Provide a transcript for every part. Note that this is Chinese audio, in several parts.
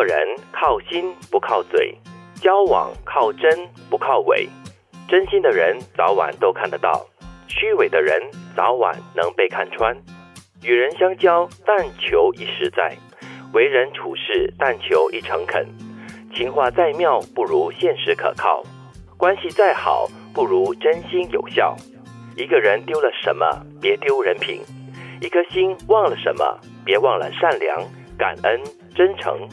做人靠心不靠嘴，交往靠真不靠伪。真心的人早晚都看得到，虚伪的人早晚能被看穿。与人相交，但求一实在；为人处事，但求一诚恳。情话再妙，不如现实可靠；关系再好，不如真心有效。一个人丢了什么，别丢人品；一颗心忘了什么，别忘了善良、感恩、真诚。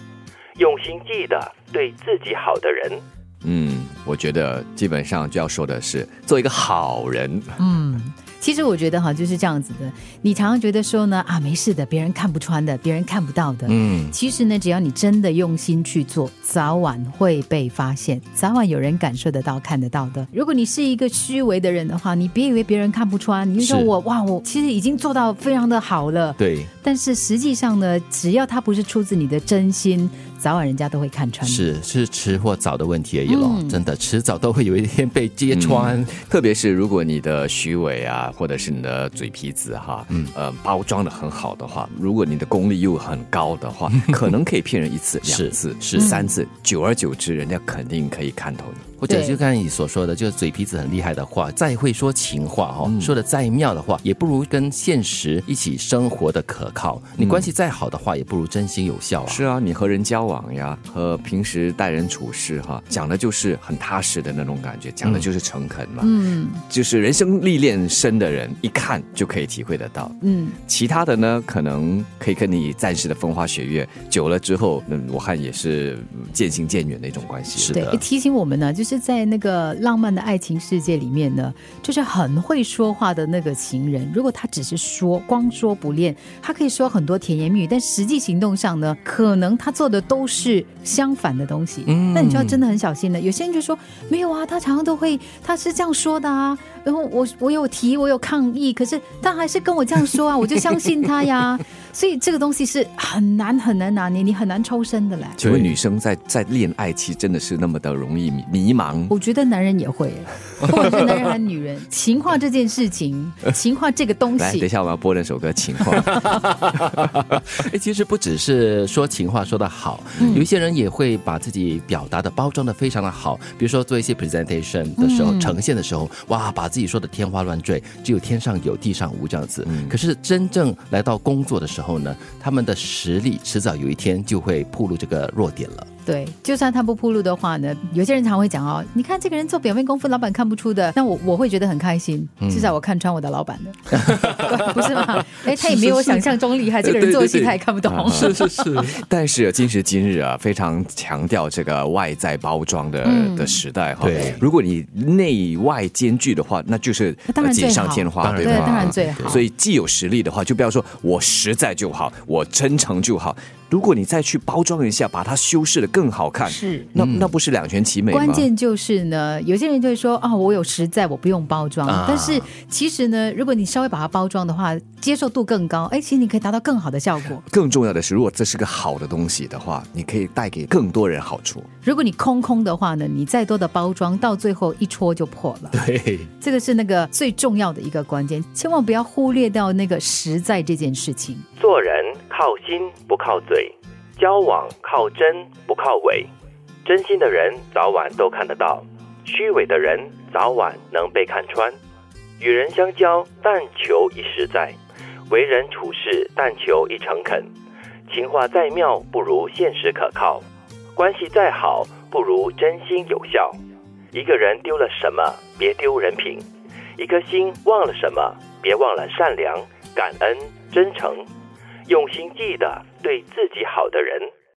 用心记得对自己好的人。嗯，我觉得基本上就要说的是，做一个好人。嗯。其实我觉得哈就是这样子的，你常常觉得说呢啊没事的，别人看不穿的，别人看不到的。嗯，其实呢，只要你真的用心去做，早晚会被发现，早晚有人感受得到、看得到的。如果你是一个虚伪的人的话，你别以为别人看不穿，你就说我哇，我其实已经做到非常的好了。对。但是实际上呢，只要他不是出自你的真心。早晚人家都会看穿，是是迟或早的问题而已咯。真的迟早都会有一天被揭穿。特别是如果你的虚伪啊，或者是你的嘴皮子哈，嗯呃包装的很好的话，如果你的功力又很高的话，可能可以骗人一次、两次、是三次，久而久之，人家肯定可以看透你。或者就刚才你所说的，就是嘴皮子很厉害的话，再会说情话哈，说的再妙的话，也不如跟现实一起生活的可靠。你关系再好的话，也不如真心有效啊。是啊，你和人交往呀，和平时待人处事哈，讲的就是很踏实的那种感觉，讲的就是诚恳嘛。嗯，就是人生历练深的人，一看就可以体会得到。嗯，其他的呢，可能可以跟你暂时的风花雪月，久了之后，嗯，我看也是渐行渐远的一种关系。是的，提醒我们呢，就是。是在那个浪漫的爱情世界里面呢，就是很会说话的那个情人。如果他只是说，光说不练，他可以说很多甜言蜜语，但实际行动上呢，可能他做的都是相反的东西。那你就要真的很小心了。有些人就说没有啊，他常常都会，他是这样说的啊。然后我我有提，我有抗议，可是他还是跟我这样说啊，我就相信他呀。所以这个东西是很难很难拿捏，你很难抽身的嘞。请问女生在在恋爱期真的是那么的容易迷茫？我觉得男人也会，不管是男人还是女人，情话这件事情，情话这个东西。来，等一下我要播那首歌《情话》。哎，其实不只是说情话说的好，有一些人也会把自己表达的包装的非常的好，比如说做一些 presentation 的时候，呈现的时候，哇，把自己说的天花乱坠，只有天上有地上无这样子。可是真正来到工作的时候，后呢，他们的实力迟早有一天就会暴露这个弱点了。对，就算他不铺路的话呢，有些人常会讲哦，你看这个人做表面功夫，老板看不出的，那我我会觉得很开心，至少我看穿我的老板的，不是吗？哎，他也没有我想象中厉害，这个人做戏他也看不懂。是是是，但是今时今日啊，非常强调这个外在包装的的时代哈。对，如果你内外兼具的话，那就是锦上添花，对吧？当然最好。所以既有实力的话，就不要说我实在就好，我真诚就好。如果你再去包装一下，把它修饰的更好看，是那那不是两全其美吗？关键就是呢，有些人就会说啊，我有实在，我不用包装。但是其实呢，如果你稍微把它包装的话，接受度更高，哎，其实你可以达到更好的效果。更重要的是，如果这是个好的东西的话，你可以带给更多人好处。如果你空空的话呢，你再多的包装，到最后一戳就破了。对，这个是那个最重要的一个关键，千万不要忽略掉那个实在这件事情。做人靠心不靠嘴，交往靠真不靠伪。真心的人早晚都看得到，虚伪的人早晚能被看穿。与人相交，但求一实在；为人处事，但求一诚恳。情话再妙，不如现实可靠；关系再好，不如真心有效。一个人丢了什么，别丢人品；一颗心忘了什么，别忘了善良、感恩、真诚。用心记得对自己好的人。